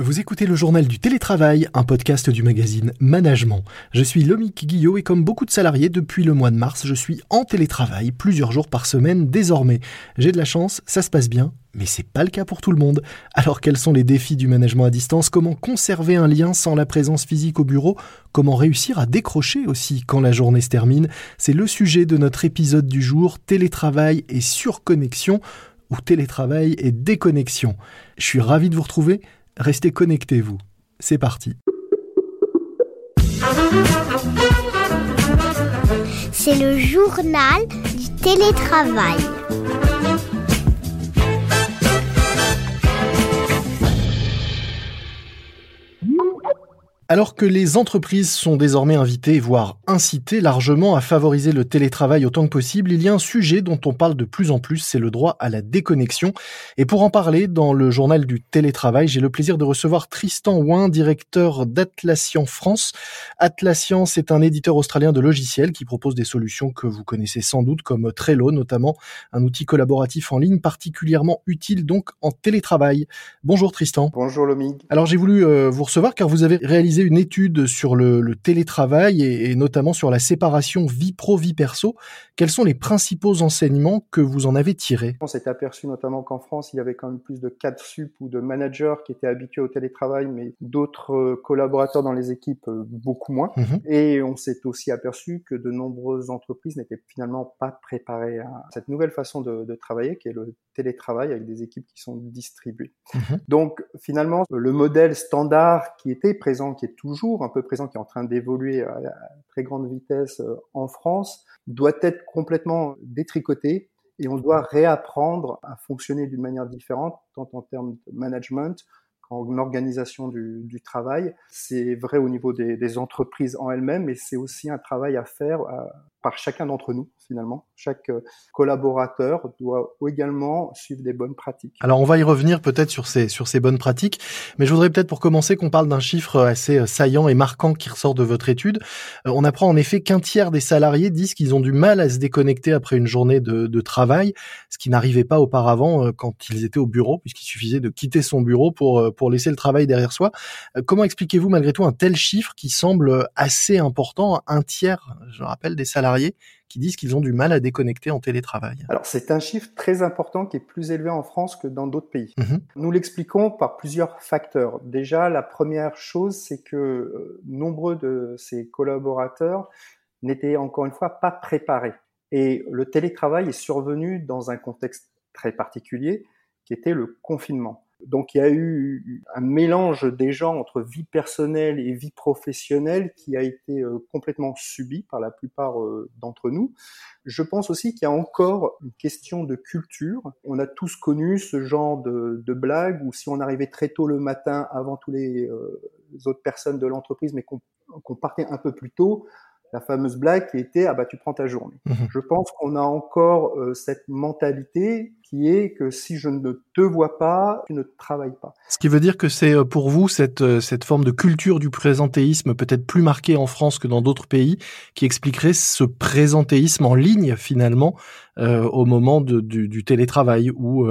Vous écoutez le journal du télétravail, un podcast du magazine Management. Je suis Lomique Guillot et comme beaucoup de salariés depuis le mois de mars, je suis en télétravail plusieurs jours par semaine désormais. J'ai de la chance, ça se passe bien, mais c'est pas le cas pour tout le monde. Alors quels sont les défis du management à distance? Comment conserver un lien sans la présence physique au bureau? Comment réussir à décrocher aussi quand la journée se termine? C'est le sujet de notre épisode du jour, télétravail et surconnexion ou télétravail et déconnexion. Je suis ravi de vous retrouver. Restez connectés, vous. C'est parti. C'est le journal du télétravail. Alors que les entreprises sont désormais invitées, voire incitées largement à favoriser le télétravail autant que possible, il y a un sujet dont on parle de plus en plus, c'est le droit à la déconnexion. Et pour en parler, dans le journal du télétravail, j'ai le plaisir de recevoir Tristan Ouin, directeur d'Atlassian France. Atlassian, c'est un éditeur australien de logiciels qui propose des solutions que vous connaissez sans doute, comme Trello notamment, un outil collaboratif en ligne particulièrement utile donc en télétravail. Bonjour Tristan. Bonjour Lomig. Alors j'ai voulu euh, vous recevoir car vous avez réalisé une étude sur le, télétravail et, notamment sur la séparation vie pro-vie perso. Quels sont les principaux enseignements que vous en avez tirés? On s'est aperçu notamment qu'en France, il y avait quand même plus de cadres sup ou de managers qui étaient habitués au télétravail, mais d'autres euh, collaborateurs dans les équipes euh, beaucoup moins. Mhm. Et on s'est aussi aperçu que de nombreuses entreprises n'étaient finalement pas préparées à cette nouvelle façon de, travailler, qui est le télétravail avec des équipes qui sont distribuées. Mhm. Donc finalement, le modèle standard qui était présent, qui toujours un peu présent, qui est en train d'évoluer à, très grande vitesse euh, en France, doit être complètement détricoté et on doit réapprendre à fonctionner d'une manière différente, tant en termes de management qu'en organisation du, travail. C'est vrai au niveau des, entreprises en elles-mêmes, mais c'est aussi un travail à faire par chacun d'entre nous finalement. Chaque euh, collaborateur doit également suivre des bonnes pratiques. Alors on va y revenir peut-être sur ces bonnes pratiques, mais je voudrais peut-être pour commencer qu'on parle d'un chiffre assez euh, saillant et marquant qui ressort de votre étude. Euh, on apprend en effet qu'un tiers des salariés disent qu'ils ont du mal à se déconnecter après une journée de, de travail, ce qui n'arrivait pas auparavant quand ils étaient au bureau, puisqu'il suffisait de quitter son bureau pour pour laisser le travail derrière soi. Comment expliquez-vous malgré tout un tel chiffre qui semble assez important, un tiers, je rappelle, des salariés qui disent qu'ils ont du mal à déconnecter en télétravail. Alors c'est un chiffre très important qui est plus élevé en France que dans d'autres pays. Mhm. Nous l'expliquons par plusieurs facteurs. Déjà, la première chose, c'est que euh, nombreux de ces collaborateurs n'étaient encore une fois pas préparés. Et le télétravail est survenu dans un contexte très particulier qui était le confinement. Donc il y a eu un mélange des gens entre vie personnelle et vie professionnelle qui a été euh, complètement subi par la plupart euh, d'entre nous. Je pense aussi qu'il y a encore une question de culture. On a tous connu ce genre de, de blague où si on arrivait très tôt le matin avant tous les, euh, autres personnes de l'entreprise, mais qu'on partait un peu plus tôt, la fameuse blague qui était ah bah tu prends ta journée. Mhm. Je pense qu'on a encore euh, cette mentalité qui est que si je ne te vois pas, tu ne travailles pas. Ce qui veut dire que c'est euh, pour vous cette euh, cette forme de culture du présentéisme peut-être plus marquée en France que dans d'autres pays qui expliquerait ce présentéisme en ligne finalement au moment de, du, du, télétravail où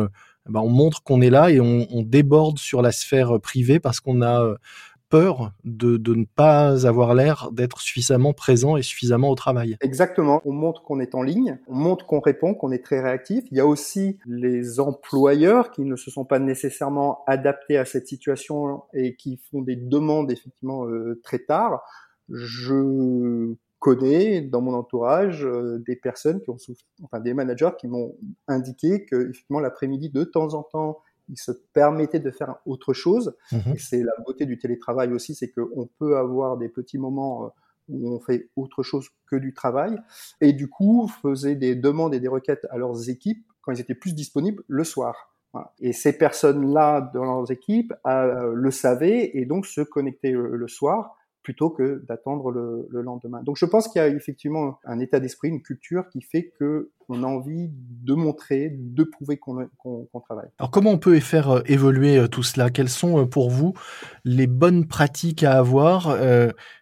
bah, on montre qu'on est là et on, on, déborde sur la sphère privée parce qu'on a peur de, de ne pas avoir l'air d'être suffisamment présent et suffisamment au travail. Exactement. On montre qu'on est en ligne, on montre qu'on répond, qu'on est très réactif. Il y a aussi les employeurs qui ne se sont pas nécessairement adaptés à cette situation et qui font des demandes effectivement euh, très tard. Je connais dans mon entourage euh, des personnes qui ont enfin des managers qui m'ont indiqué que effectivement l'après-midi de temps en temps il se permettait de faire autre chose. Mhm. Et c'est la beauté du télétravail aussi, c'est qu'on peut avoir des petits moments euh, où on fait autre chose que du travail. Et du coup, faisaient des demandes et des requêtes à leurs équipes quand ils étaient plus disponibles le soir. Et ces personnes-là dans leurs équipes euh, le savaient et donc se connectaient le soir plutôt que d'attendre le, lendemain. Donc je pense qu'il y a effectivement un état d'esprit, une culture qui fait que on a envie de montrer, de prouver qu'on travaille. Alors comment on peut faire euh, évoluer euh, tout cela? Quelles sont euh, pour vous les bonnes pratiques à avoir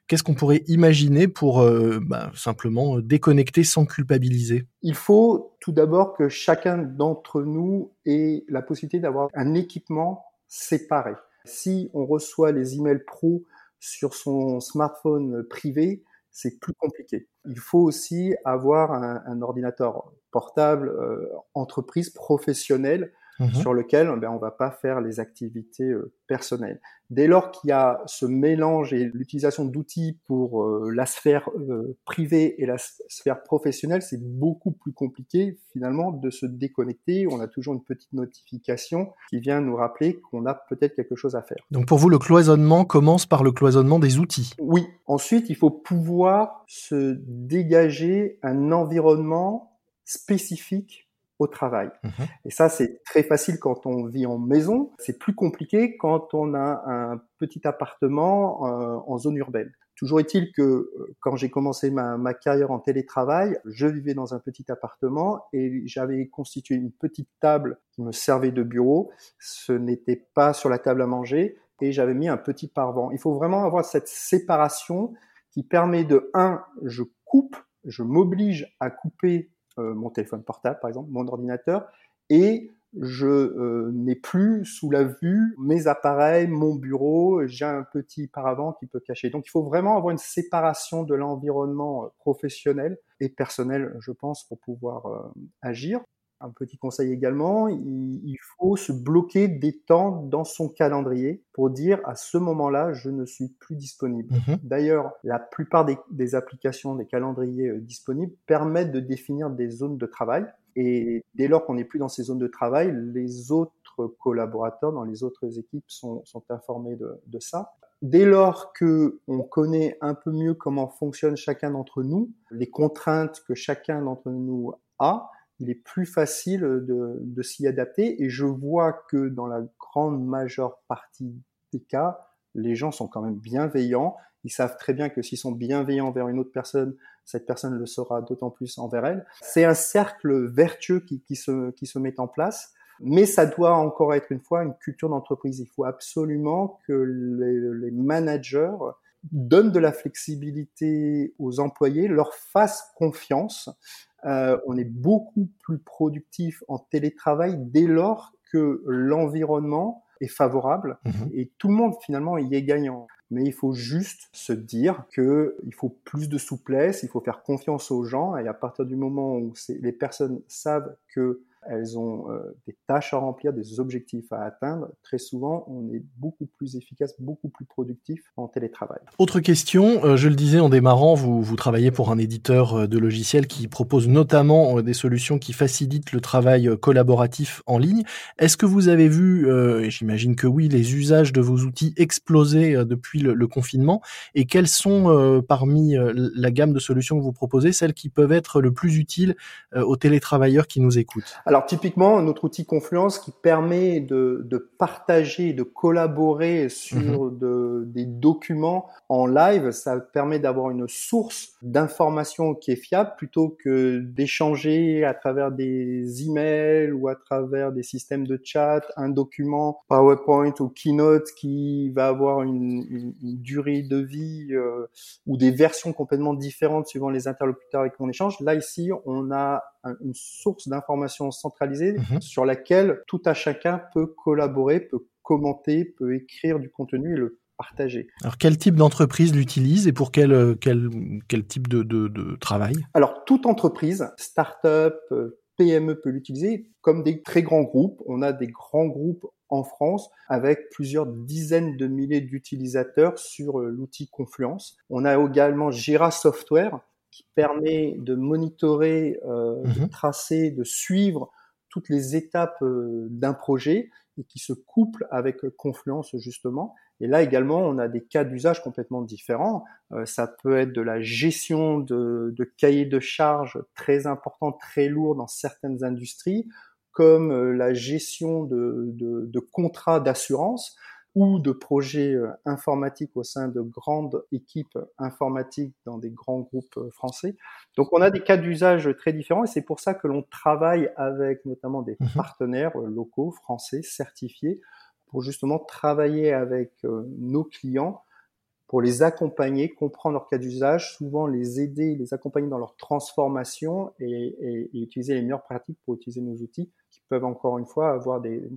Qu'est-ce qu'on pourrait imaginer pour bah, simplement déconnecter sans culpabiliser? Il faut tout d'abord que chacun d'entre nous ait la possibilité d'avoir un équipement séparé. Si on reçoit les emails pro sur son smartphone privé, c'est plus compliqué. Il faut aussi avoir un, ordinateur portable, euh, entreprise professionnelle Mmh sur lequel ben, on va pas faire les activités euh, personnelles. Dès lors qu'il y a ce mélange et l'utilisation d'outils pour euh, la sphère euh, privée et la sphère professionnelle, c'est beaucoup plus compliqué finalement de se déconnecter. On a toujours une petite notification qui vient nous rappeler qu'on a peut-être quelque chose à faire. Donc pour vous, le cloisonnement commence par le cloisonnement des outils. Oui. Ensuite, il faut pouvoir se dégager un environnement spécifique au travail. Mmh et ça, c'est très facile quand on vit en maison. C'est plus compliqué quand on a un petit appartement euh, en zone urbaine. Toujours est-il que euh, quand j'ai commencé ma, ma, carrière en télétravail, je vivais dans un petit appartement et j'avais constitué une petite table qui me servait de bureau. Ce n'était pas sur la table à manger et j'avais mis un petit parvent. Il faut vraiment avoir cette séparation qui permet de, un, je coupe, je m'oblige à couper mon téléphone portable, par exemple, mon ordinateur, et je euh, n'ai plus sous la vue mes appareils, mon bureau, j'ai un petit paravent qui peut cacher. Donc il faut vraiment avoir une séparation de l'environnement euh, professionnel et personnel, je pense, pour pouvoir agir. Un petit conseil également, il, faut se bloquer des temps dans son calendrier pour dire à ce moment-là, je ne suis plus disponible. Mhm. D'ailleurs, la plupart des, applications, des calendriers euh, disponibles permettent de définir des zones de travail. Et dès lors qu'on n'est plus dans ces zones de travail, les autres collaborateurs dans les autres équipes sont, informés de, de ça. Dès lors que on connaît un peu mieux comment fonctionne chacun d'entre nous, les contraintes que chacun d'entre nous a, il est plus facile de, de s'y adapter. Et je vois que dans la grande majeure partie des cas, les gens sont quand même bienveillants. Ils savent très bien que s'ils sont bienveillants envers une autre personne, cette personne le sera d'autant plus envers elle. C'est un cercle vertueux qui, qui, se, qui se met en place. Mais ça doit encore être une fois une culture d'entreprise. Il faut absolument que les, les managers donnent de la flexibilité aux employés, leur fassent confiance euh, on est beaucoup plus productif en télétravail dès lors que l'environnement est favorable mmh et tout le monde finalement y est gagnant. Mais il faut juste se dire que il faut plus de souplesse, il faut faire confiance aux gens et à partir du moment où les personnes savent que elles ont euh, des tâches à remplir, des objectifs à atteindre. Très souvent, on est beaucoup plus efficace, beaucoup plus productif en télétravail. Autre question, euh, je le disais en démarrant, vous, travaillez pour un éditeur euh, de logiciels qui propose notamment des solutions qui facilitent le travail collaboratif en ligne. Est-ce que vous avez vu, et j'imagine que oui, les usages de vos outils exploser depuis le, le confinement? Et quelles sont parmi la gamme de solutions que vous proposez celles qui peuvent être le plus utiles aux télétravailleurs qui nous écoutent? Alors typiquement, notre outil Confluence qui permet de, de partager, de collaborer sur mhm. de, des documents en live, ça permet d'avoir une source d'information qui est fiable plutôt que d'échanger à travers des emails ou à travers des systèmes de chat un document PowerPoint ou Keynote qui va avoir une, une, durée de vie euh, ou des versions complètement différentes suivant les interlocuteurs avec qui on échange. Là ici, on a une source d'information centralisée mhm. sur laquelle tout à chacun peut collaborer, peut commenter, peut écrire du contenu et le partager. Alors quel type d'entreprise l'utilise et pour quel, euh, quel, quel type de, de, de travail? Alors toute entreprise, start-up, euh, PME peut l'utiliser comme des très grands groupes. On a des grands groupes en France avec plusieurs dizaines de milliers d'utilisateurs sur euh, l'outil Confluence. On a également Jira Software qui permet de monitorer, euh, de mhm. tracer, de suivre toutes les étapes euh, d'un projet et qui se couple avec Confluence justement. Et là également, on a des cas d'usage complètement différents. Euh, ça peut être de la gestion de, de cahiers de charges très importants, très lourds dans certaines industries, comme euh, la gestion de, de, de contrats d'assurance ou de projets euh, informatiques au sein de grandes équipes informatiques dans des grands groupes euh, français. Donc on a des cas d'usage très différents et c'est pour ça que l'on travaille avec notamment des mhm. partenaires euh, locaux français certifiés pour justement travailler avec nos clients pour les accompagner, comprendre leur cas d'usage, souvent les aider, les accompagner dans leur transformation et, utiliser les meilleures pratiques pour utiliser nos outils qui peuvent encore une fois avoir des,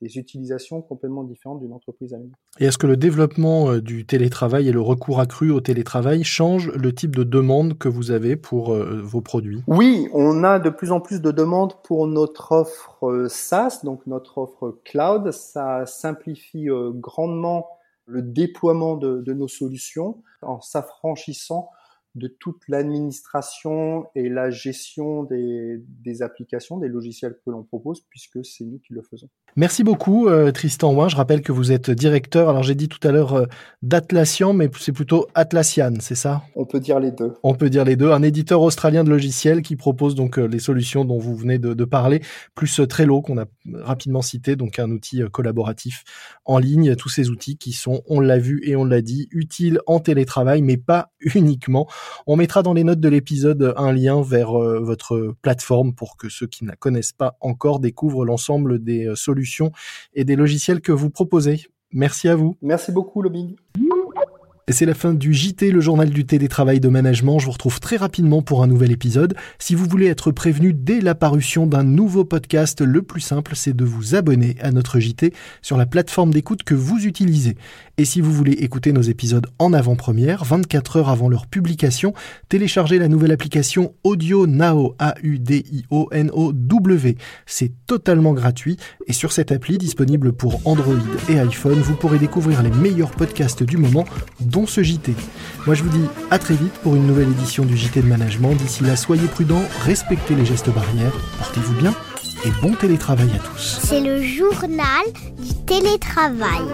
utilisations complètement différentes d'une entreprise à une autre. Et est-ce que le développement euh, du télétravail et le recours accru au télétravail change le type de demande que vous avez pour euh, vos produits? Oui, on a de plus en plus de demandes pour notre offre euh, SaaS, donc notre offre cloud. Ça simplifie grandement le déploiement de, nos solutions en s'affranchissant de toute l'administration et la gestion des, applications, des logiciels que l'on propose, puisque c'est nous qui le faisons. Merci beaucoup euh, Tristan Ouin. Je rappelle que vous êtes directeur, alors j'ai dit tout à l'heure euh, d'Atlassian, mais c'est plutôt Atlassian, c'est ça? On peut dire les deux. On peut dire les deux. Un éditeur australien de logiciels qui propose donc euh, les solutions dont vous venez de, de parler, plus Trello qu'on a rapidement cité, donc un outil collaboratif en ligne. Tous ces outils qui sont, on l'a vu et on l'a dit, utiles en télétravail, mais pas uniquement. On mettra dans les notes de l'épisode un lien vers euh, votre plateforme pour que ceux qui ne la connaissent pas encore découvrent l'ensemble des euh, solutions et des logiciels que vous proposez. Merci à vous. Merci beaucoup, Lobbying. C'est la fin du JT, le journal du télétravail de management. Je vous retrouve très rapidement pour un nouvel épisode. Si vous voulez être prévenu dès l'apparition d'un nouveau podcast, le plus simple, c'est de vous abonner à notre JT sur la plateforme d'écoute que vous utilisez. Et si vous voulez écouter nos épisodes en avant-première, 24 heures avant leur publication, téléchargez la nouvelle application Audio Now, A-U-D-I-O-N-O-W. C'est totalement gratuit et sur cette appli disponible pour Android et iPhone, vous pourrez découvrir les meilleurs podcasts du moment, ce JT. Moi je vous dis à très vite pour une nouvelle édition du JT de management. D'ici là, soyez prudents, respectez les gestes barrières, portez-vous bien et bon télétravail à tous. C'est le journal du télétravail.